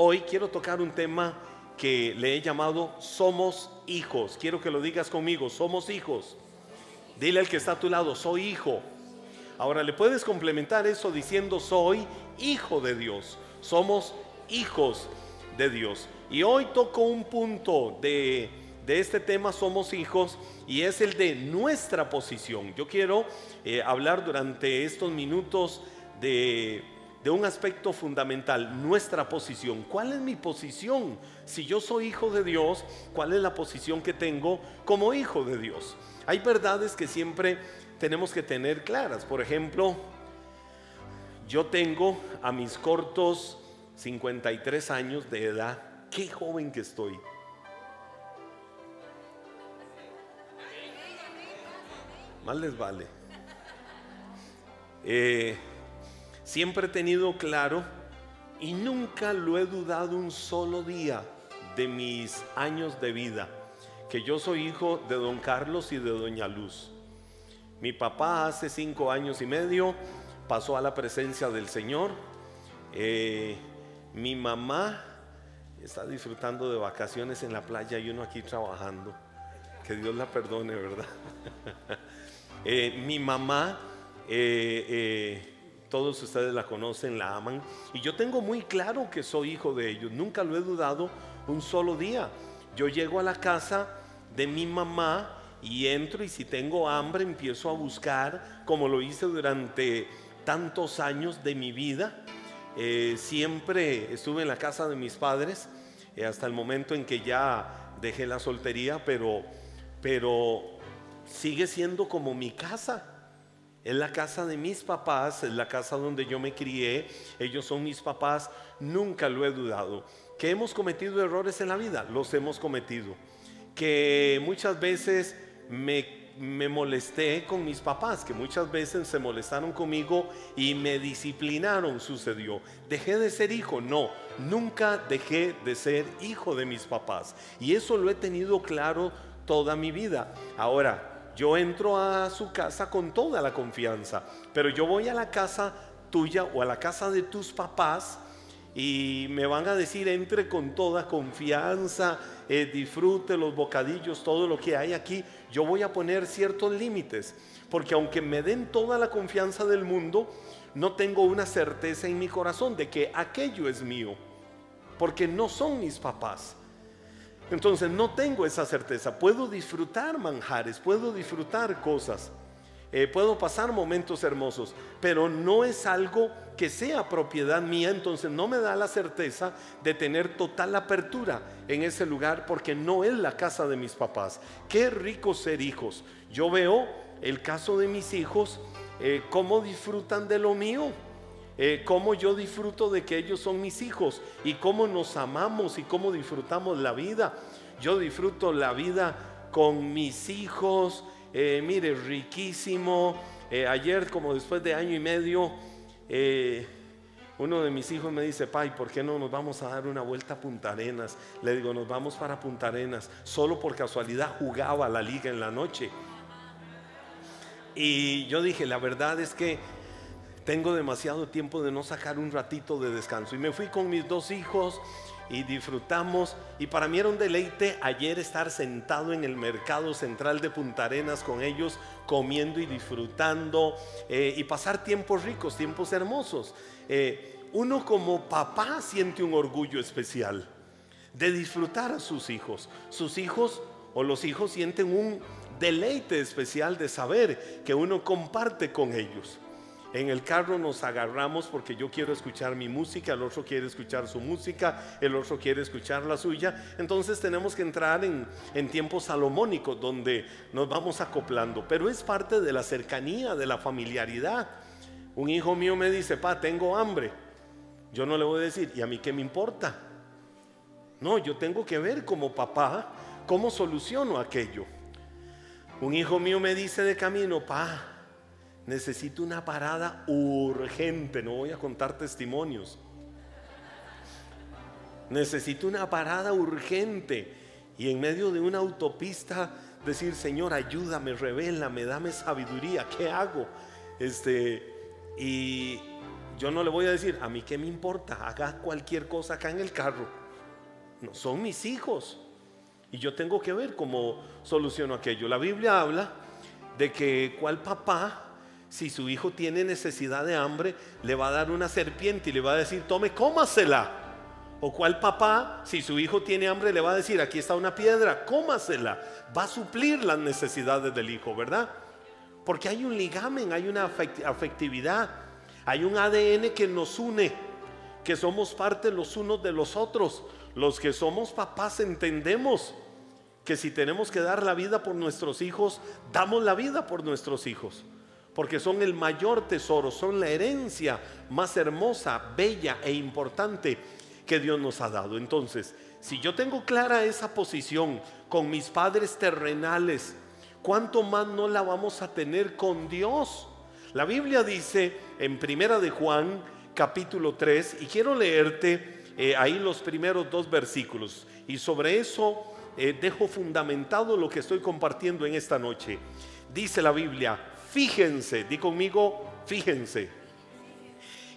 Hoy quiero tocar un tema que le he llamado Somos hijos. Quiero que lo digas conmigo, somos hijos. Dile al que está a tu lado, soy hijo. Ahora le puedes complementar eso diciendo, soy hijo de Dios. Somos hijos de Dios. Y hoy toco un punto de, de este tema, somos hijos, y es el de nuestra posición. Yo quiero eh, hablar durante estos minutos de de un aspecto fundamental, nuestra posición. ¿Cuál es mi posición? Si yo soy hijo de Dios, ¿cuál es la posición que tengo como hijo de Dios? Hay verdades que siempre tenemos que tener claras. Por ejemplo, yo tengo a mis cortos 53 años de edad. Qué joven que estoy. Mal les vale. Eh, Siempre he tenido claro y nunca lo he dudado un solo día de mis años de vida, que yo soy hijo de don Carlos y de doña Luz. Mi papá hace cinco años y medio pasó a la presencia del Señor. Eh, mi mamá está disfrutando de vacaciones en la playa y uno aquí trabajando. Que Dios la perdone, ¿verdad? Eh, mi mamá eh, todos ustedes la conocen, la aman. Y yo tengo muy claro que soy hijo de ellos. Nunca lo he dudado un solo día. Yo llego a la casa de mi mamá y entro y si tengo hambre empiezo a buscar, como lo hice durante tantos años de mi vida. Eh, siempre estuve en la casa de mis padres eh, hasta el momento en que ya dejé la soltería, pero, pero sigue siendo como mi casa. Es la casa de mis papás, es la casa donde yo me crié, ellos son mis papás, nunca lo he dudado. Que hemos cometido errores en la vida, los hemos cometido. Que muchas veces me, me molesté con mis papás, que muchas veces se molestaron conmigo y me disciplinaron, sucedió. ¿Dejé de ser hijo? No, nunca dejé de ser hijo de mis papás. Y eso lo he tenido claro toda mi vida. Ahora, yo entro a su casa con toda la confianza, pero yo voy a la casa tuya o a la casa de tus papás y me van a decir entre con toda confianza, eh, disfrute los bocadillos, todo lo que hay aquí. Yo voy a poner ciertos límites, porque aunque me den toda la confianza del mundo, no tengo una certeza en mi corazón de que aquello es mío, porque no son mis papás. Entonces no tengo esa certeza. Puedo disfrutar manjares, puedo disfrutar cosas, eh, puedo pasar momentos hermosos, pero no es algo que sea propiedad mía, entonces no me da la certeza de tener total apertura en ese lugar porque no es la casa de mis papás. Qué rico ser hijos. Yo veo el caso de mis hijos, eh, cómo disfrutan de lo mío. Eh, cómo yo disfruto de que ellos son mis hijos y cómo nos amamos y cómo disfrutamos la vida. Yo disfruto la vida con mis hijos, eh, mire, riquísimo. Eh, ayer, como después de año y medio, uno de mis hijos me dice, Pai, ¿por qué no nos vamos a dar una vuelta a Punta Arenas? Le digo, nos vamos para Punta Arenas. Solo por casualidad jugaba la liga en la noche. Y yo dije, la verdad es que tengo demasiado tiempo de no sacar un ratito de descanso. Y me fui con mis dos hijos y disfrutamos. Y para mí era un deleite ayer estar sentado en el mercado central de Punta Arenas con ellos, comiendo y disfrutando eh, y pasar tiempos ricos, tiempos hermosos. Eh, uno como papá siente un orgullo especial de disfrutar a sus hijos. Sus hijos o los hijos sienten un deleite especial de saber que uno comparte con ellos. En el carro nos agarramos porque yo quiero escuchar mi música, el otro quiere escuchar su música, el otro quiere escuchar la suya. Entonces tenemos que entrar en, en tiempos salomónicos donde nos vamos acoplando. Pero es parte de la cercanía, de la familiaridad. Un hijo mío me dice, pa, tengo hambre. Yo no le voy a decir, ¿y a mí qué me importa? No, yo tengo que ver como papá cómo soluciono aquello. Un hijo mío me dice de camino, pa, necesito una parada urgente, no voy a contar testimonios. Necesito una parada urgente y en medio de una autopista decir, Señor, ayúdame, revélame, dame sabiduría, ¿qué hago? Este, y yo no le voy a decir, a mí qué me importa, haga cualquier cosa acá en el carro. No, son mis hijos. Y yo tengo que ver cómo soluciono aquello. La Biblia habla de que cuál papá, si su hijo tiene necesidad de hambre, le va a dar una serpiente y le va a decir, tome, cómasela. O cuál papá, si su hijo tiene hambre, le va a decir, aquí está una piedra, cómasela. Va a suplir las necesidades del hijo, ¿verdad? Porque hay un ligamen, hay una afectividad, hay un ADN que nos une, que somos parte los unos de los otros. Los que somos papás entendemos que si tenemos que dar la vida por nuestros hijos, damos la vida por nuestros hijos. Porque son el mayor tesoro, son la herencia más hermosa, bella e importante que Dios nos ha dado. Entonces, si yo tengo clara esa posición con mis padres terrenales, ¿cuánto más no la vamos a tener con Dios? La Biblia dice en Primera de Juan, capítulo 3, y quiero leerte eh, ahí los primeros dos versículos, y sobre eso eh, dejo fundamentado lo que estoy compartiendo en esta noche. Dice la Biblia, fíjense, di conmigo, fíjense,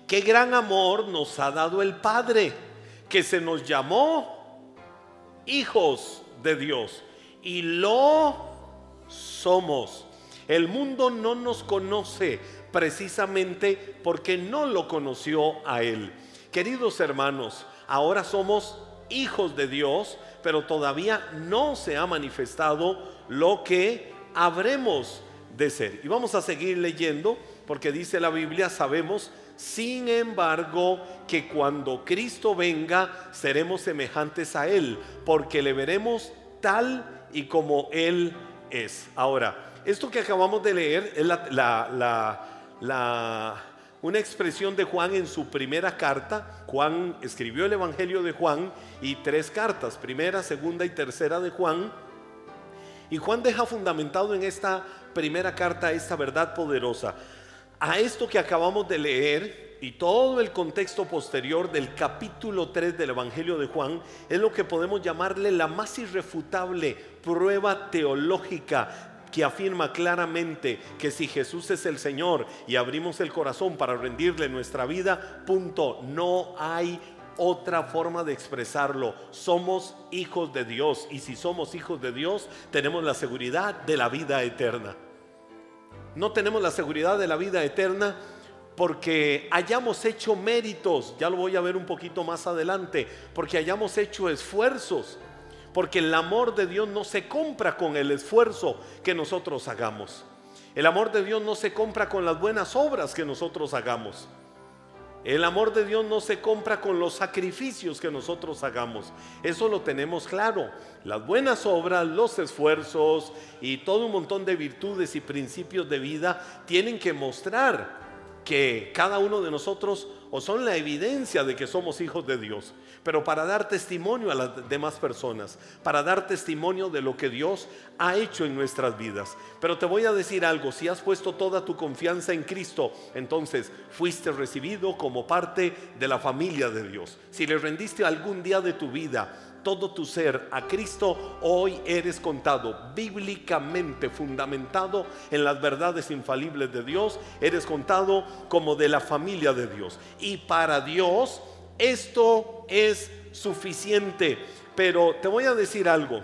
qué gran amor nos ha dado el Padre que se nos llamó hijos de Dios y lo somos. El mundo no nos conoce precisamente porque no lo conoció a Él. Queridos hermanos, ahora somos hijos de Dios, pero todavía no se ha manifestado lo que habremos ser. Y vamos a seguir leyendo porque dice la Biblia, sabemos sin embargo, que cuando Cristo venga, seremos semejantes a Él, porque le veremos tal y como Él es. Ahora, esto que acabamos de leer es la, una expresión de Juan en su primera carta. Juan escribió el Evangelio de Juan y tres cartas, primera, segunda y tercera de Juan. Y Juan deja fundamentado en esta primera carta esta verdad poderosa. A esto que acabamos de leer y todo el contexto posterior del capítulo 3 del Evangelio de Juan es lo que podemos llamarle la más irrefutable prueba teológica que afirma claramente que si Jesús es el Señor y abrimos el corazón para rendirle nuestra vida, punto, no hay otra forma de expresarlo. Somos hijos de Dios y si somos hijos de Dios tenemos la seguridad de la vida eterna. No tenemos la seguridad de la vida eterna porque hayamos hecho méritos, ya lo voy a ver un poquito más adelante, porque hayamos hecho esfuerzos, porque el amor de Dios no se compra con el esfuerzo que nosotros hagamos. El amor de Dios no se compra con las buenas obras que nosotros hagamos. El amor de Dios no se compra con los sacrificios que nosotros hagamos. Eso lo tenemos claro. Las buenas obras, los esfuerzos y todo un montón de virtudes y principios de vida tienen que mostrar que cada uno de nosotros o son la evidencia de que somos hijos de Dios, pero para dar testimonio a las demás personas, para dar testimonio de lo que Dios ha hecho en nuestras vidas. Pero te voy a decir algo, si has puesto toda tu confianza en Cristo, entonces fuiste recibido como parte de la familia de Dios. Si le rendiste algún día de tu vida, todo tu ser a Cristo, hoy eres contado bíblicamente fundamentado en las verdades infalibles de Dios, eres contado como de la familia de Dios. Y para Dios esto es suficiente. Pero te voy a decir algo.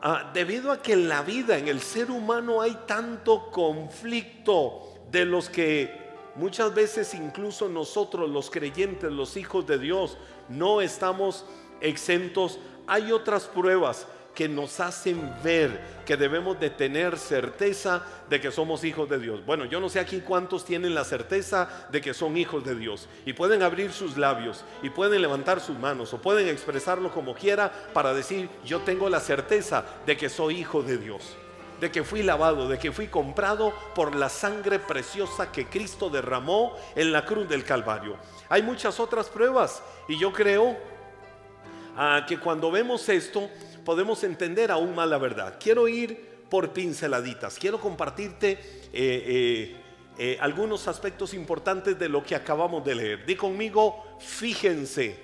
Ah, debido a que en la vida, en el ser humano hay tanto conflicto de los que muchas veces incluso nosotros los creyentes, los hijos de Dios, no estamos exentos, hay otras pruebas que nos hacen ver que debemos de tener certeza de que somos hijos de Dios. Bueno, yo no sé aquí cuántos tienen la certeza de que son hijos de Dios y pueden abrir sus labios y pueden levantar sus manos o pueden expresarlo como quiera para decir, yo tengo la certeza de que soy hijo de Dios de que fui lavado, de que fui comprado por la sangre preciosa que Cristo derramó en la cruz del Calvario. Hay muchas otras pruebas y yo creo que cuando vemos esto podemos entender aún más la verdad. Quiero ir por pinceladitas, quiero compartirte eh, eh, eh, algunos aspectos importantes de lo que acabamos de leer. Di conmigo, fíjense.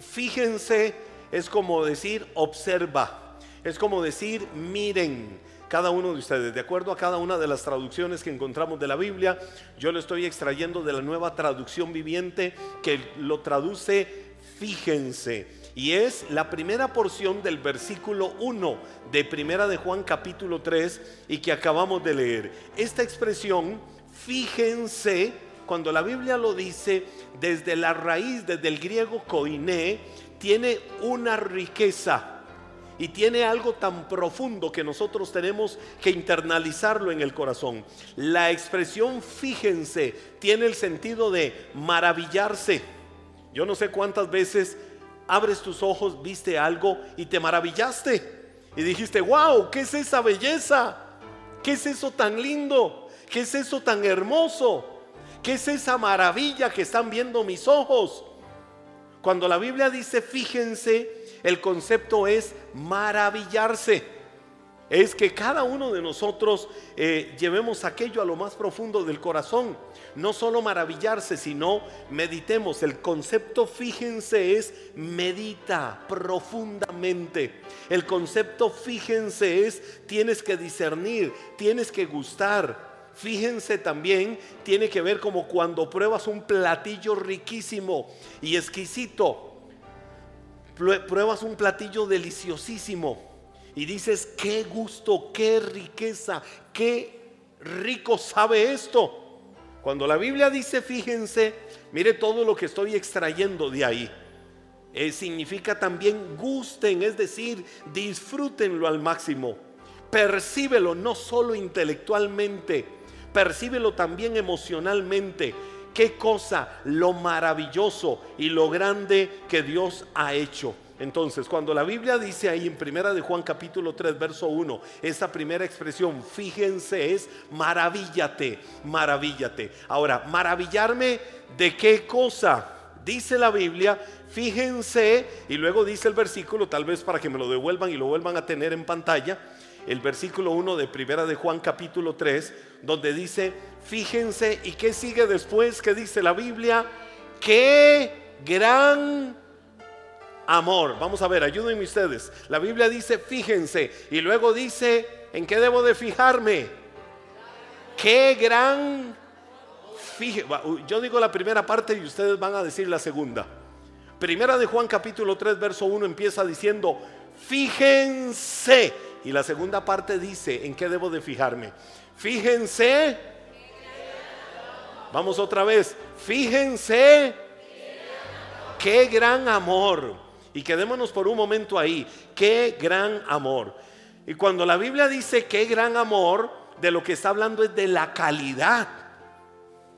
fíjense es como decir observa, es como decir miren, cada uno de ustedes, de acuerdo a cada una de las traducciones que encontramos de la Biblia, yo lo estoy extrayendo de la nueva traducción viviente que lo traduce fíjense. Y es la primera porción del versículo 1 de Primera de Juan capítulo 3 y que acabamos de leer. Esta expresión, fíjense, cuando la Biblia lo dice desde la raíz, desde el griego koiné, tiene una riqueza y tiene algo tan profundo que nosotros tenemos que internalizarlo en el corazón. La expresión fíjense tiene el sentido de maravillarse. Yo no sé cuántas veces abres tus ojos, viste algo y te maravillaste. Y dijiste, wow, ¿qué es esa belleza? ¿Qué es eso tan lindo? ¿Qué es eso tan hermoso? ¿Qué es esa maravilla que están viendo mis ojos? Cuando la Biblia dice, fíjense, el concepto es maravillarse. Es que cada uno de nosotros eh, llevemos aquello a lo más profundo del corazón. No solo maravillarse, sino meditemos. El concepto, fíjense, es medita profundamente. El concepto, fíjense, es tienes que discernir, tienes que gustar. Fíjense también, tiene que ver como cuando pruebas un platillo riquísimo y exquisito pruebas un platillo deliciosísimo y dices, qué gusto, qué riqueza, qué rico sabe esto. Cuando la Biblia dice, fíjense, mire todo lo que estoy extrayendo de ahí. Eh, significa también gusten, es decir, disfrútenlo al máximo. Percíbelo no solo intelectualmente, percíbelo también emocionalmente qué cosa, lo maravilloso y lo grande que Dios ha hecho. Entonces, cuando la Biblia dice ahí en Primera de Juan capítulo 3 verso 1, esa primera expresión, fíjense, es maravíllate, maravíllate. Ahora, maravillarme de qué cosa? Dice la Biblia, fíjense, y luego dice el versículo, tal vez para que me lo devuelvan y lo vuelvan a tener en pantalla, el versículo 1 de Primera de Juan capítulo 3, donde dice, fíjense, ¿y qué sigue después? ¿Qué dice la Biblia? ¡Qué gran amor! Vamos a ver, ayúdenme ustedes. La Biblia dice, fíjense, y luego dice, ¿en qué debo de fijarme? ¡Qué gran... Yo digo la primera parte y ustedes van a decir la segunda. Primera de Juan capítulo 3, verso 1 empieza diciendo, fíjense y la segunda parte dice, ¿en qué debo de fijarme? Fíjense. Vamos otra vez. Fíjense. Qué gran amor. Y quedémonos por un momento ahí. Qué gran amor. Y cuando la Biblia dice qué gran amor, de lo que está hablando es de la calidad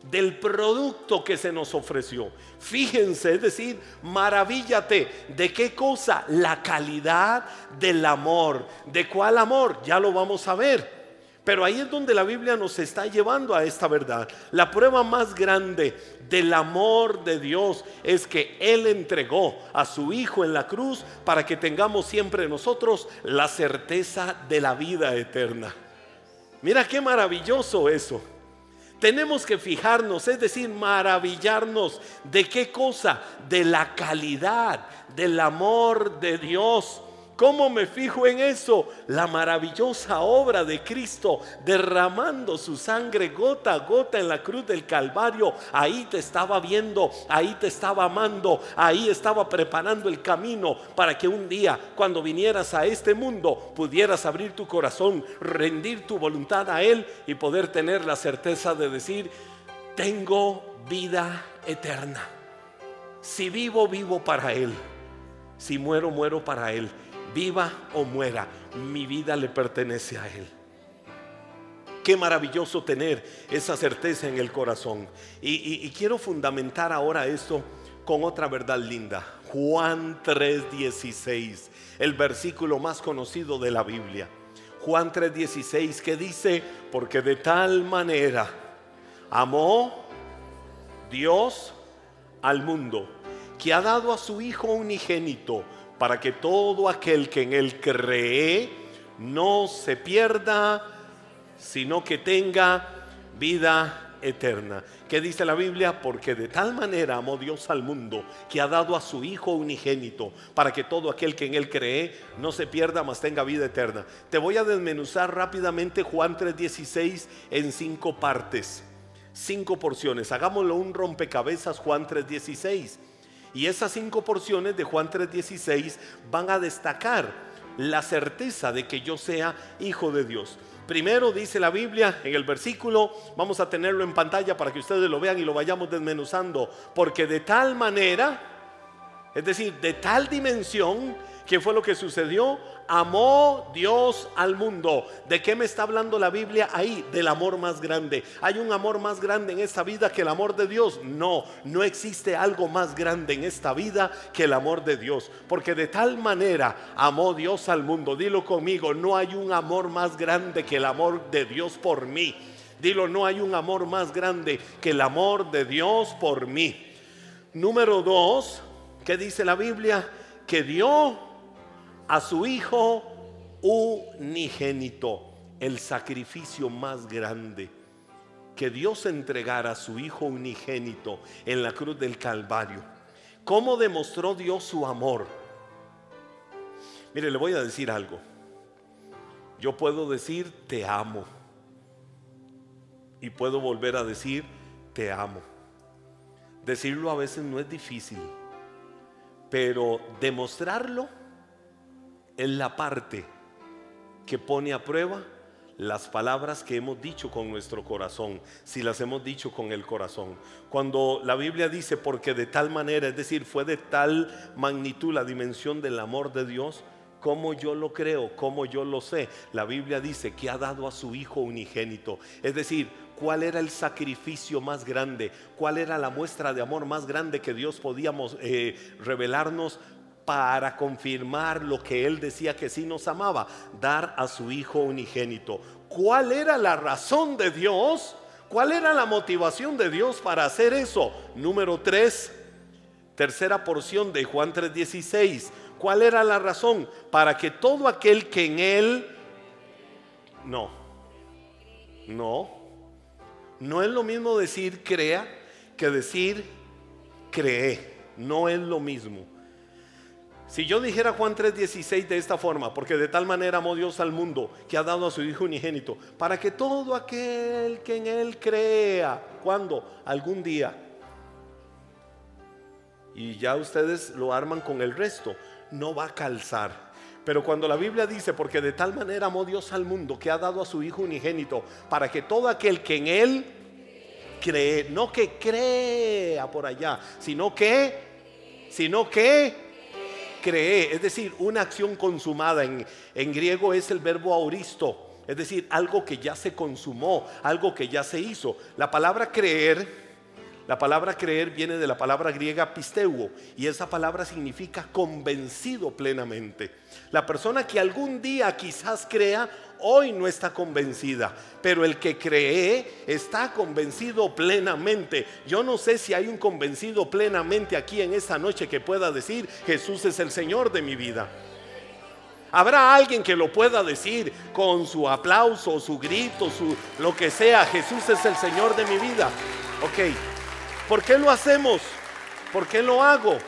del producto que se nos ofreció. Fíjense, es decir, maravíllate. ¿De qué cosa? La calidad del amor. ¿De cuál amor? Ya lo vamos a ver. Pero ahí es donde la Biblia nos está llevando a esta verdad. La prueba más grande del amor de Dios es que Él entregó a su Hijo en la cruz para que tengamos siempre nosotros la certeza de la vida eterna. Mira qué maravilloso eso. Tenemos que fijarnos, es decir, maravillarnos de qué cosa, de la calidad, del amor de Dios ¿Cómo me fijo en eso? La maravillosa obra de Cristo derramando su sangre gota a gota en la cruz del Calvario. Ahí te estaba viendo, ahí te estaba amando, ahí estaba preparando el camino para que un día cuando vinieras a este mundo pudieras abrir tu corazón, rendir tu voluntad a Él y poder tener la certeza de decir, tengo vida eterna. Si vivo, vivo para Él. Si muero, muero para Él viva o muera, mi vida le pertenece a Él. Qué maravilloso tener esa certeza en el corazón. Y, quiero fundamentar ahora esto con otra verdad linda. Juan 3:16, el versículo más conocido de la Biblia. Juan 3:16 que dice, porque de tal manera amó Dios al mundo, que ha dado a su Hijo unigénito para que todo aquel que en él cree no se pierda, sino que tenga vida eterna. ¿Qué dice la Biblia? Porque de tal manera amó Dios al mundo que ha dado a su Hijo unigénito para que todo aquel que en él cree no se pierda, mas tenga vida eterna. Te voy a desmenuzar rápidamente Juan 3:16 en cinco partes, cinco porciones. Hagámoslo un rompecabezas Juan 3:16. Y esas cinco porciones de Juan 3:16 van a destacar la certeza de que yo sea hijo de Dios. Primero dice la Biblia en el versículo, vamos a tenerlo en pantalla para que ustedes lo vean y lo vayamos desmenuzando, porque de tal manera, es decir, de tal dimensión, ¿qué fue lo que sucedió? amó Dios al mundo. ¿De qué me está hablando la Biblia ahí? Del amor más grande. ¿Hay un amor más grande en esta vida que el amor de Dios? No, no existe algo más grande en esta vida que el amor de Dios. Porque de tal manera amó Dios al mundo. Dilo conmigo, no hay un amor más grande que el amor de Dios por mí. Dilo, no hay un amor más grande que el amor de Dios por mí. Número dos, ¿qué dice la Biblia? Que dio a su Hijo unigénito, el sacrificio más grande que Dios entregara a su Hijo unigénito en la cruz del Calvario. ¿Cómo demostró Dios su amor? Mire, le voy a decir algo. Yo puedo decir te amo. Y puedo volver a decir te amo. Decirlo a veces no es difícil, pero demostrarlo es la parte que pone a prueba las palabras que hemos dicho con nuestro corazón, si las hemos dicho con el corazón. Cuando la Biblia dice, porque de tal manera, es decir, fue de tal magnitud la dimensión del amor de Dios, como yo lo creo, como yo lo sé. La Biblia dice que ha dado a su Hijo unigénito. Es decir, cuál era el sacrificio más grande, cuál era la muestra de amor más grande que Dios podíamos eh, revelarnos para confirmar lo que él decía que sí nos amaba, dar a su Hijo unigénito. ¿Cuál era la razón de Dios? ¿Cuál era la motivación de Dios para hacer eso? Número 3, tercera porción de Juan 3:16. ¿Cuál era la razón? Para que todo aquel que en él... No, no, no es lo mismo decir crea que decir cree. No es lo mismo. Si yo dijera Juan 3:16 de esta forma, porque de tal manera amó Dios al mundo que ha dado a su Hijo unigénito, para que todo aquel que en Él crea, cuando algún día, y ya ustedes lo arman con el resto, no va a calzar. Pero cuando la Biblia dice, porque de tal manera amó Dios al mundo que ha dado a su Hijo unigénito, para que todo aquel que en Él cree, no que crea por allá, sino que, sino que cree, es decir, una acción consumada. En, en griego es el verbo auristo, es decir, algo que ya se consumó, algo que ya se hizo. La palabra creer la palabra creer viene de la palabra griega pisteuo y esa palabra significa convencido plenamente. La persona que algún día quizás crea, hoy no está convencida, pero el que cree está convencido plenamente. Yo no sé si hay un convencido plenamente aquí en esta noche que pueda decir, Jesús es el Señor de mi vida. Habrá alguien que lo pueda decir con su aplauso, su grito, su lo que sea, Jesús es el Señor de mi vida. Ok, ¿Por qué lo hacemos? ¿Por qué lo hago?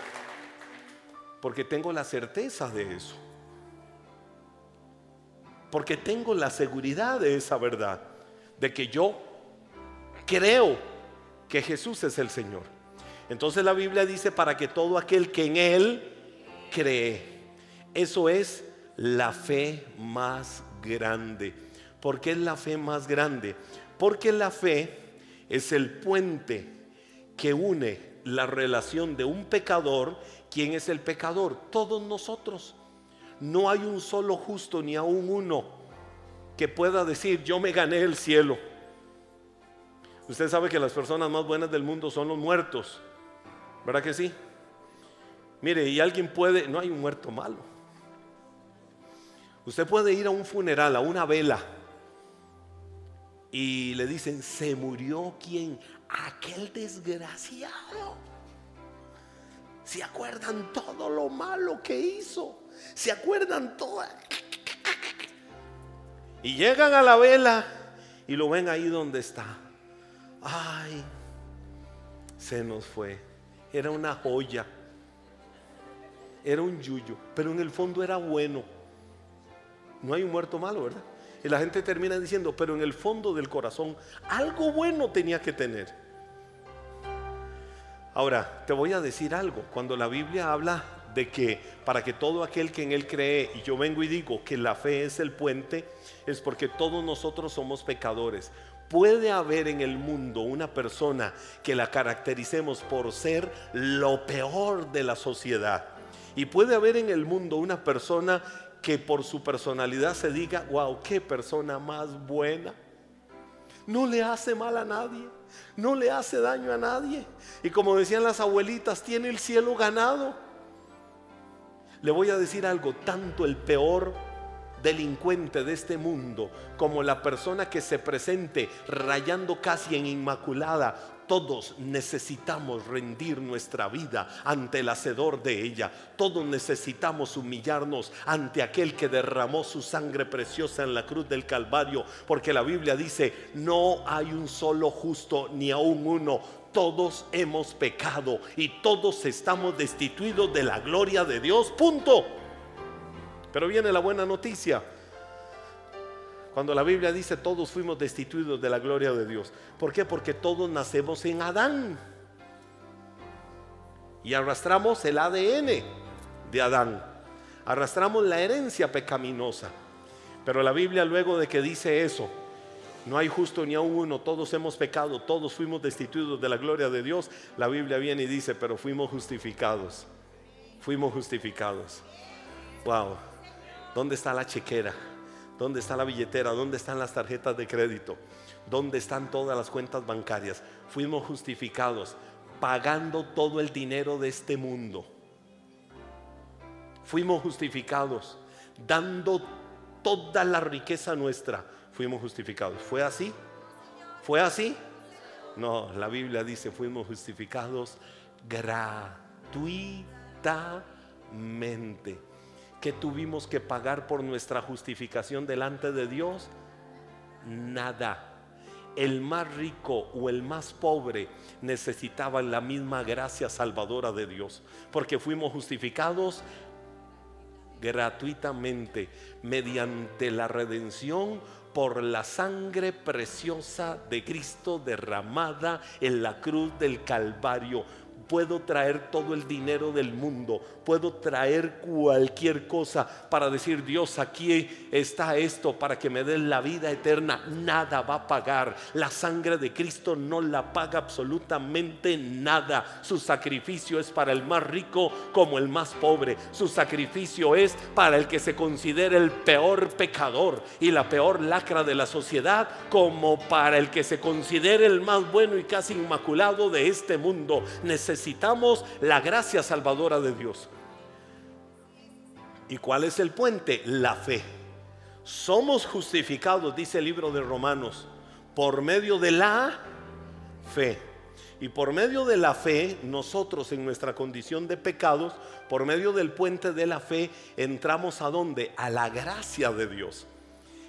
Porque tengo la certeza de eso. Porque tengo la seguridad de esa verdad. De que yo creo que Jesús es el Señor. Entonces la Biblia dice para que todo aquel que en Él cree. Eso es la fe más grande. ¿Por qué es la fe más grande? Porque la fe es el puente que une la relación de un pecador. ¿Quién es el pecador? Todos nosotros. No hay un solo justo ni aún uno que pueda decir, yo me gané el cielo. Usted sabe que las personas más buenas del mundo son los muertos. ¿Verdad que sí? Mire, y alguien puede, no hay un muerto malo. Usted puede ir a un funeral, a una vela, y le dicen, ¿se murió quién? Aquel desgraciado. ¿Se acuerdan todo lo malo que hizo? ¿Se acuerdan todo? Y llegan a la vela y lo ven ahí donde está. ay, se nos fue. Era una joya. Era un yuyo, pero en el fondo era bueno. No hay un muerto malo, ¿verdad? Y la gente termina diciendo, pero en el fondo del corazón algo bueno tenía que tener. Ahora, te voy a decir algo. Cuando la Biblia habla de que para que todo aquel que en Él cree, y yo vengo y digo que la fe es el puente, es porque todos nosotros somos pecadores. Puede haber en el mundo una persona que la caractericemos por ser lo peor de la sociedad. Y puede haber en el mundo una persona que por su personalidad se diga, wow, qué persona más buena. No le hace mal a nadie, no le hace daño a nadie. Y como decían las abuelitas, tiene el cielo ganado. Le voy a decir algo, tanto el peor delincuente de este mundo como la persona que se presente rayando casi en inmaculada, todos necesitamos rendir nuestra vida ante el hacedor de ella. Todos necesitamos humillarnos ante aquel que derramó su sangre preciosa en la cruz del Calvario, porque la Biblia dice, no hay un solo justo ni aún uno todos hemos pecado y todos estamos destituidos de la gloria de Dios. Punto. Pero viene la buena noticia. Cuando la Biblia dice todos fuimos destituidos de la gloria de Dios. ¿Por qué? Porque todos nacemos en Adán. Y arrastramos el ADN de Adán. Arrastramos la herencia pecaminosa. Pero la Biblia luego de que dice eso, no hay justo ni a uno, todos hemos pecado, todos fuimos destituidos de la gloria de Dios. La Biblia viene y dice, pero fuimos justificados. Fuimos justificados. Wow. ¿Dónde está la chequera? ¿Dónde está la billetera? ¿Dónde están las tarjetas de crédito? ¿Dónde están todas las cuentas bancarias? Fuimos justificados pagando todo el dinero de este mundo. Fuimos justificados dando toda la riqueza nuestra fuimos justificados. ¿Fue así? ¿Fue así? No, la Biblia dice fuimos justificados gratuitamente. ¿Qué tuvimos que pagar por nuestra justificación delante de Dios? Nada. El más rico o el más pobre necesitaban la misma gracia salvadora de Dios, porque fuimos justificados gratuitamente mediante la redención por la sangre preciosa de Cristo derramada en la cruz del Calvario puedo traer todo el dinero del mundo, puedo traer cualquier cosa para decir, Dios, aquí está esto para que me den la vida eterna. Nada va a pagar. La sangre de Cristo no la paga absolutamente nada. Su sacrificio es para el más rico como el más pobre. Su sacrificio es para el que se considera el peor pecador y la peor lacra de la sociedad como para el que se considere el más bueno y casi inmaculado de este mundo la gracia salvadora de Dios. ¿Y cuál es el puente? La fe. Somos justificados, dice el libro de Romanos, por medio de la fe. Y por medio de la fe, nosotros en nuestra condición de pecados, por medio del puente de la fe, entramos a dónde? A la gracia de Dios.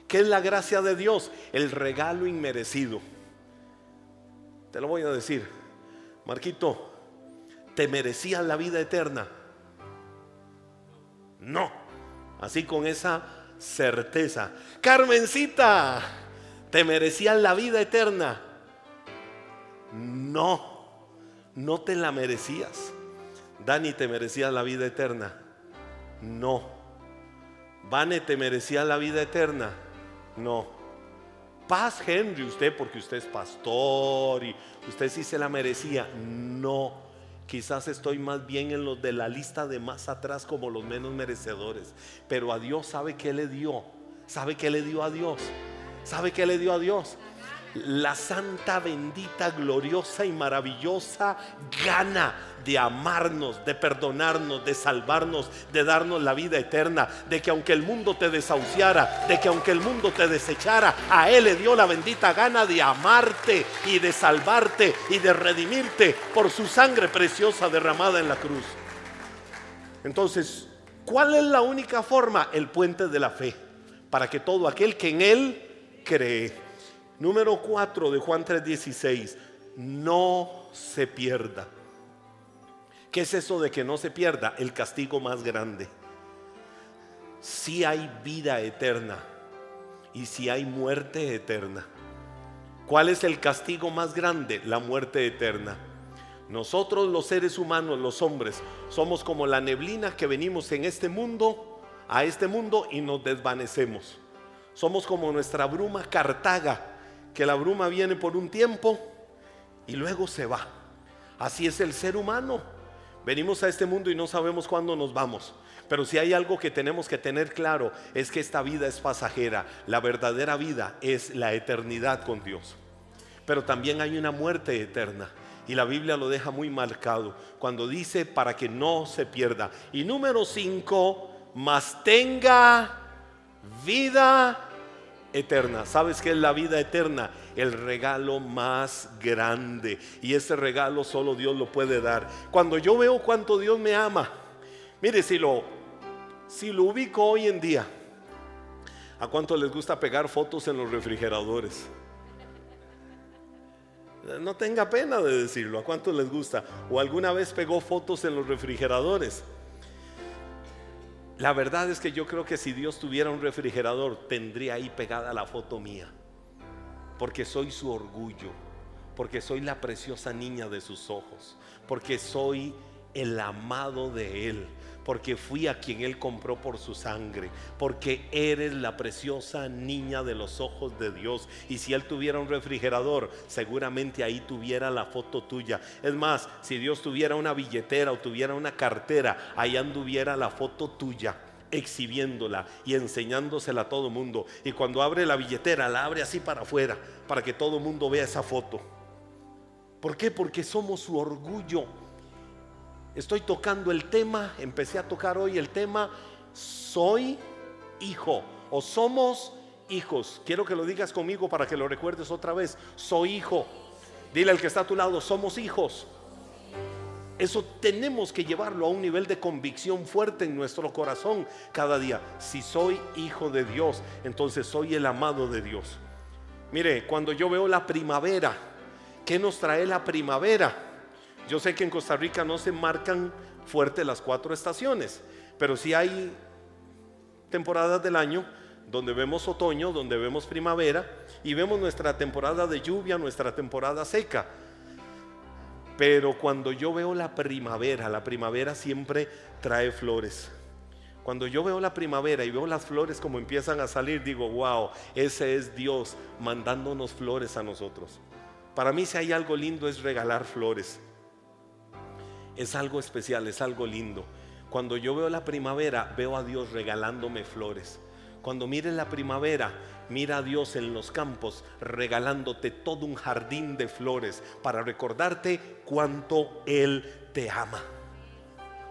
¿Qué es la gracia de Dios? El regalo inmerecido. Te lo voy a decir. Marquito, ¿Te merecías la vida eterna? No. Así con esa certeza. Carmencita, ¿te merecías la vida eterna? No, no te la merecías. Dani, ¿te merecías la vida eterna? No. Vane, ¿te merecía la vida eterna? No. Paz Henry, usted porque usted es pastor y usted sí se la merecía. No. Quizás estoy más bien en los de la lista de más atrás como los menos merecedores. Pero a Dios sabe que le dio. ¿Sabe qué le dio a Dios? ¿Sabe qué le dio a Dios? La santa, bendita, gloriosa y maravillosa gana de amarnos, de perdonarnos, de salvarnos, de darnos la vida eterna, de que aunque el mundo te desahuciara, de que aunque el mundo te desechara, a Él le dio la bendita gana de amarte y de salvarte y de redimirte por su sangre preciosa derramada en la cruz. Entonces, ¿cuál es la única forma? El puente de la fe, para que todo aquel que en Él cree Número 4 de Juan 3:16, no se pierda. ¿Qué es eso de que no se pierda? El castigo más grande. Si hay vida eterna y si hay muerte eterna. ¿Cuál es el castigo más grande? La muerte eterna. Nosotros los seres humanos, los hombres, somos como la neblina que venimos en este mundo, a este mundo y nos desvanecemos. Somos como nuestra bruma Cartaga, que la bruma viene por un tiempo y luego se va. Así es el ser humano. Venimos a este mundo y no sabemos cuándo nos vamos. Pero si hay algo que tenemos que tener claro es que esta vida es pasajera. La verdadera vida es la eternidad con Dios. Pero también hay una muerte eterna. Y la Biblia lo deja muy marcado cuando dice para que no se pierda. Y número 5, más tenga vida eterna. ¿Sabes qué es la vida eterna? El regalo más grande. Y ese regalo solo Dios lo puede dar. Cuando yo veo cuánto Dios me ama, mire si lo, si lo ubico hoy en día, ¿a cuánto les gusta pegar fotos en los refrigeradores? No tenga pena de decirlo, ¿a cuánto les gusta? ¿O alguna vez pegó fotos en los refrigeradores? La verdad es que yo creo que si Dios tuviera un refrigerador, tendría ahí pegada la foto mía. Porque soy su orgullo, porque soy la preciosa niña de sus ojos, porque soy el amado de Él, porque fui a quien Él compró por su sangre, porque eres la preciosa niña de los ojos de Dios. Y si Él tuviera un refrigerador, seguramente ahí tuviera la foto tuya. Es más, si Dios tuviera una billetera o tuviera una cartera, ahí anduviera la foto tuya exhibiéndola y enseñándosela a todo mundo. Y cuando abre la billetera, la abre así para afuera, para que todo mundo vea esa foto. ¿Por qué? Porque somos su orgullo estoy tocando el tema, empecé a tocar hoy el tema, soy hijo o somos hijos. Quiero que lo digas conmigo para que lo recuerdes otra vez. Soy hijo. Dile al que está a tu lado, somos hijos. Eso tenemos que llevarlo a un nivel de convicción fuerte en nuestro corazón cada día. Si soy hijo de Dios, entonces soy el amado de Dios. Mire, cuando yo veo la primavera, ¿qué nos trae la primavera? Yo sé que en Costa Rica no se marcan fuerte las cuatro estaciones, pero sí hay temporadas del año donde vemos otoño, donde vemos primavera y vemos nuestra temporada de lluvia, nuestra temporada seca. Pero cuando yo veo la primavera, la primavera siempre trae flores. Cuando yo veo la primavera y veo las flores como empiezan a salir, digo, wow, ese es Dios mandándonos flores a nosotros. Para mí si hay algo lindo es regalar flores es algo especial, es algo lindo. Cuando yo veo la primavera, veo a Dios regalándome flores. Cuando mires la primavera, mira a Dios en los campos regalándote todo un jardín de flores para recordarte cuánto Él te ama.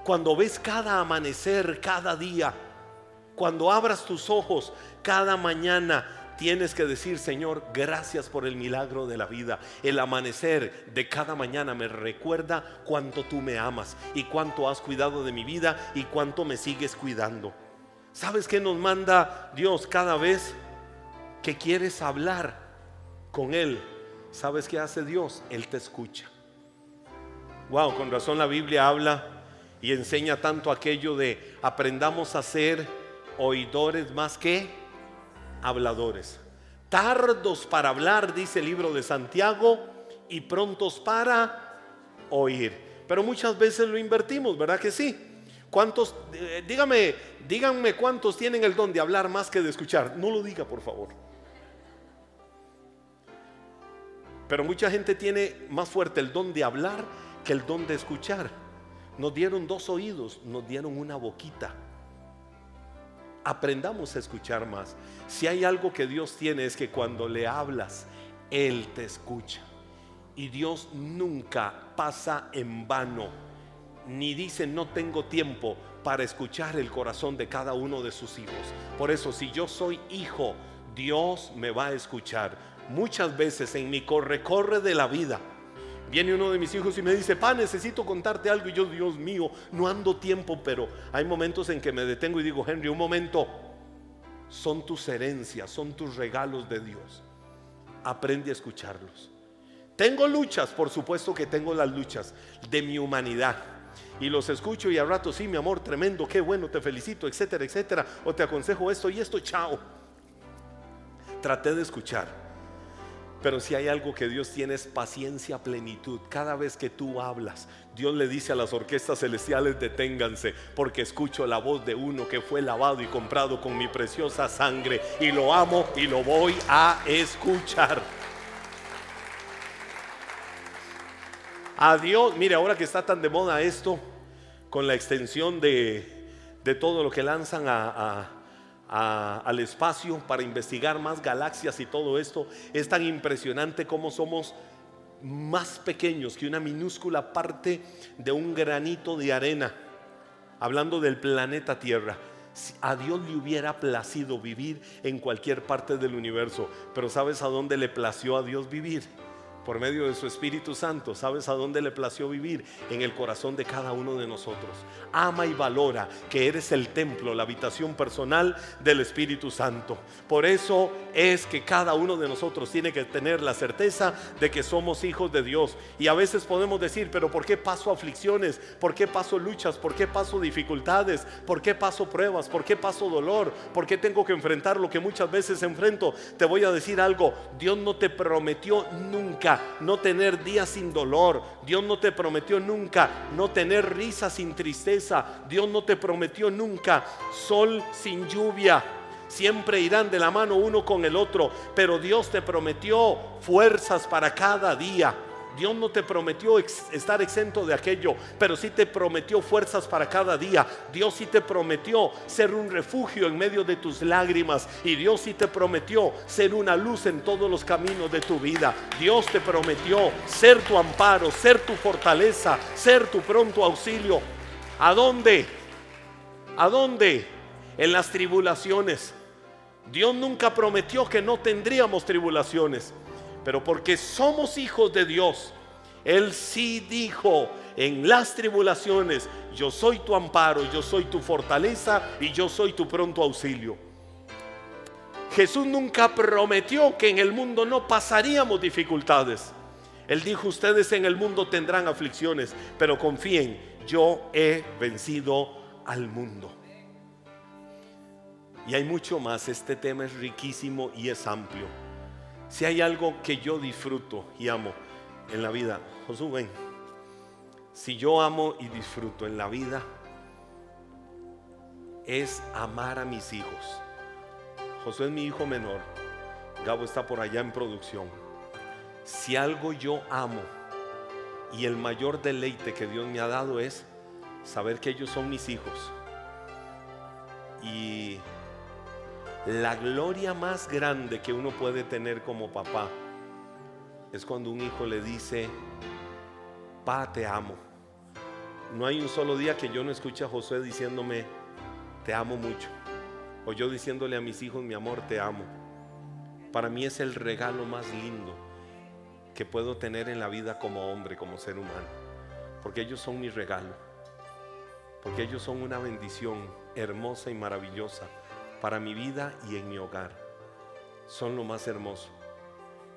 Cuando ves cada amanecer, cada día, cuando abras tus ojos cada mañana, tienes que decir, Señor, gracias por el milagro de la vida. El amanecer de cada mañana me recuerda cuánto tú me amas y cuánto has cuidado de mi vida y cuánto me sigues cuidando. ¿Sabes qué nos manda Dios cada vez que quieres hablar con Él? ¿Sabes qué hace Dios? Él te escucha. Wow, con razón la Biblia habla y enseña tanto aquello de aprendamos a ser oidores más que habladores. Tardos para hablar, dice el libro de Santiago, y prontos para oír. Pero muchas veces lo invertimos, ¿verdad que sí? ¿Cuántos, eh, dígame, díganme cuántos tienen el don de hablar más que de escuchar? No lo diga, por favor. Pero mucha gente tiene más fuerte el don de hablar que el don de escuchar. Nos dieron dos oídos, nos dieron una boquita aprendamos a escuchar más. Si hay algo que Dios tiene es que cuando le hablas, Él te escucha. Y Dios nunca pasa en vano, ni dice no tengo tiempo para escuchar el corazón de cada uno de sus hijos. Por eso, si yo soy hijo, Dios me va a escuchar. Muchas veces en mi corre-corre de la vida, Viene uno de mis hijos y me dice, pa, necesito contarte algo. Y yo, Dios mío, no ando tiempo, pero hay momentos en que me detengo y digo, Henry, un momento, son tus herencias, son tus regalos de Dios. aprende a escucharlos. Tengo luchas, por supuesto que tengo las luchas de mi humanidad. Y los escucho y al rato, sí, mi amor, tremendo, qué bueno, te felicito, etcétera, etcétera. O te aconsejo esto y esto, chao. Traté de escuchar. Pero si hay algo que Dios tiene es paciencia, plenitud. Cada vez que tú hablas, Dios le dice a las orquestas celestiales, deténganse, porque escucho la voz de uno que fue lavado y comprado con mi preciosa sangre. Y lo amo y lo voy a escuchar. A Dios, mire, ahora que está tan de moda esto, con la extensión de, de todo lo que lanzan a al espacio para investigar más galaxias y todo esto, es tan impresionante como somos más pequeños que una minúscula parte de un granito de arena, hablando del planeta Tierra. A Dios le hubiera placido vivir en cualquier parte del universo, pero ¿sabes a dónde le plació a Dios vivir? Por medio de su Espíritu Santo, ¿sabes a dónde le plació vivir? En el corazón de cada uno de nosotros. Ama y valora que eres el templo, la habitación personal del Espíritu Santo. Por eso es que cada uno de nosotros tiene que tener la certeza de que somos hijos de Dios. Y a veces podemos decir, pero ¿por qué paso aflicciones? ¿Por qué paso luchas? ¿Por qué paso dificultades? ¿Por qué paso pruebas? ¿Por qué paso dolor? ¿Por qué tengo que enfrentar lo que muchas veces enfrento? Te voy a decir algo, Dios no te prometió nunca no tener días sin dolor. Dios no te prometió nunca no tener risa sin tristeza. Dios no te prometió nunca sol sin lluvia. Siempre irán de la mano uno con el otro, pero Dios te prometió fuerzas para cada día. Dios no te prometió estar exento de aquello, pero sí te prometió fuerzas para cada día. Dios sí te prometió ser un refugio en medio de tus lágrimas. Y Dios sí te prometió ser una luz en todos los caminos de tu vida. Dios te prometió ser tu amparo, ser tu fortaleza, ser tu pronto auxilio. ¿A dónde? ¿A dónde? En las tribulaciones. Dios nunca prometió que no tendríamos tribulaciones. Pero porque somos hijos de Dios, Él sí dijo en las tribulaciones, yo soy tu amparo, yo soy tu fortaleza y yo soy tu pronto auxilio. Jesús nunca prometió que en el mundo no pasaríamos dificultades. Él dijo, ustedes en el mundo tendrán aflicciones, pero confíen, yo he vencido al mundo. Y hay mucho más, este tema es riquísimo y es amplio. Si hay algo que yo disfruto y amo en la vida, Josué, ven. Si yo amo y disfruto en la vida, es amar a mis hijos. Josué es mi hijo menor. Gabo está por allá en producción. Si algo yo amo y el mayor deleite que Dios me ha dado es saber que ellos son mis hijos. Y la gloria más grande que uno puede tener como papá es cuando un hijo le dice, pa, te amo. No hay un solo día que yo no escuche a José diciéndome, te amo mucho. O yo diciéndole a mis hijos, mi amor, te amo. Para mí es el regalo más lindo que puedo tener en la vida como hombre, como ser humano. Porque ellos son mi regalo. Porque ellos son una bendición hermosa y maravillosa para mi vida y en mi hogar. Son lo más hermoso.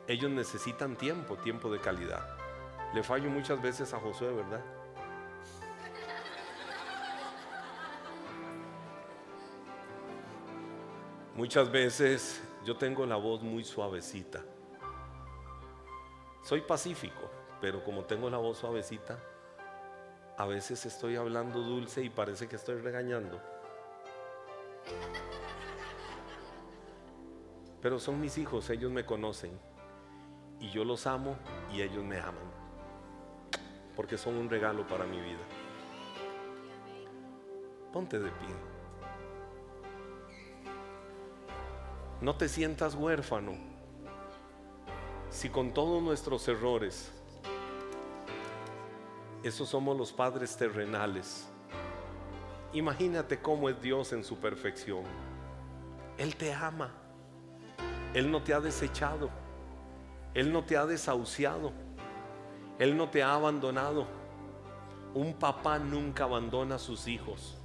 Ellos necesitan tiempo, tiempo de calidad. Le fallo muchas veces a Josué, ¿verdad? Muchas veces yo tengo la voz muy suavecita. Soy pacífico, pero como tengo la voz suavecita, a veces estoy hablando dulce y parece que estoy regañando. Pero son mis hijos, ellos me conocen. Y yo los amo y ellos me aman. Porque son un regalo para mi vida. Ponte de pie. No te sientas huérfano. Si con todos nuestros errores, esos somos los padres terrenales. Imagínate cómo es Dios en su perfección. Él te ama. Él no te ha desechado. Él no te ha desahuciado. Él no te ha abandonado. Un papá nunca abandona a sus hijos.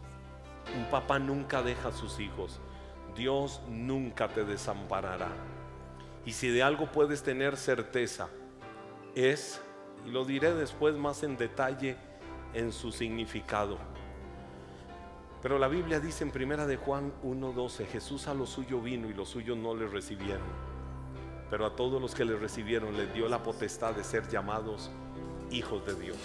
Un papá nunca deja a sus hijos. Dios nunca te desamparará. Y si de algo puedes tener certeza, es, y lo diré después más en detalle, en su significado. Pero la Biblia dice en primera de Juan 1:12, Jesús a lo suyo vino y los suyos no le recibieron. Pero a todos los que le recibieron les dio la potestad de ser llamados hijos de Dios.